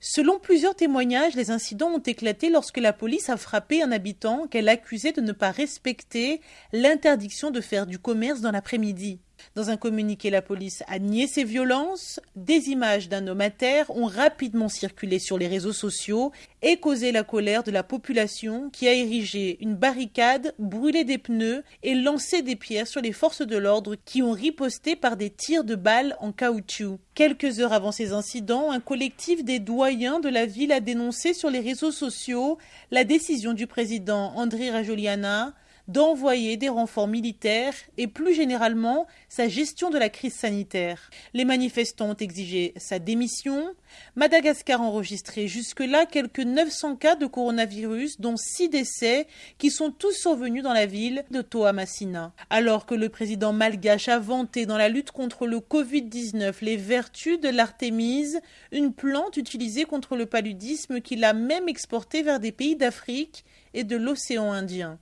Selon plusieurs témoignages, les incidents ont éclaté lorsque la police a frappé un habitant qu'elle accusait de ne pas respecter l'interdiction de faire du commerce dans l'après-midi. Dans un communiqué, la police a nié ces violences. Des images d'un homme à terre ont rapidement circulé sur les réseaux sociaux et causé la colère de la population qui a érigé une barricade, brûlé des pneus et lancé des pierres sur les forces de l'ordre qui ont riposté par des tirs de balles en caoutchouc. Quelques heures avant ces incidents, un collectif des doyens de la ville a dénoncé sur les réseaux sociaux la décision du président André Rajoliana d'envoyer des renforts militaires et plus généralement sa gestion de la crise sanitaire. Les manifestants ont exigé sa démission. Madagascar a enregistré jusque-là quelques 900 cas de coronavirus, dont 6 décès qui sont tous survenus dans la ville de Toamasina. Alors que le président malgache a vanté dans la lutte contre le Covid-19 les vertus de l'artémise, une plante utilisée contre le paludisme qu'il a même exportée vers des pays d'Afrique et de l'océan Indien.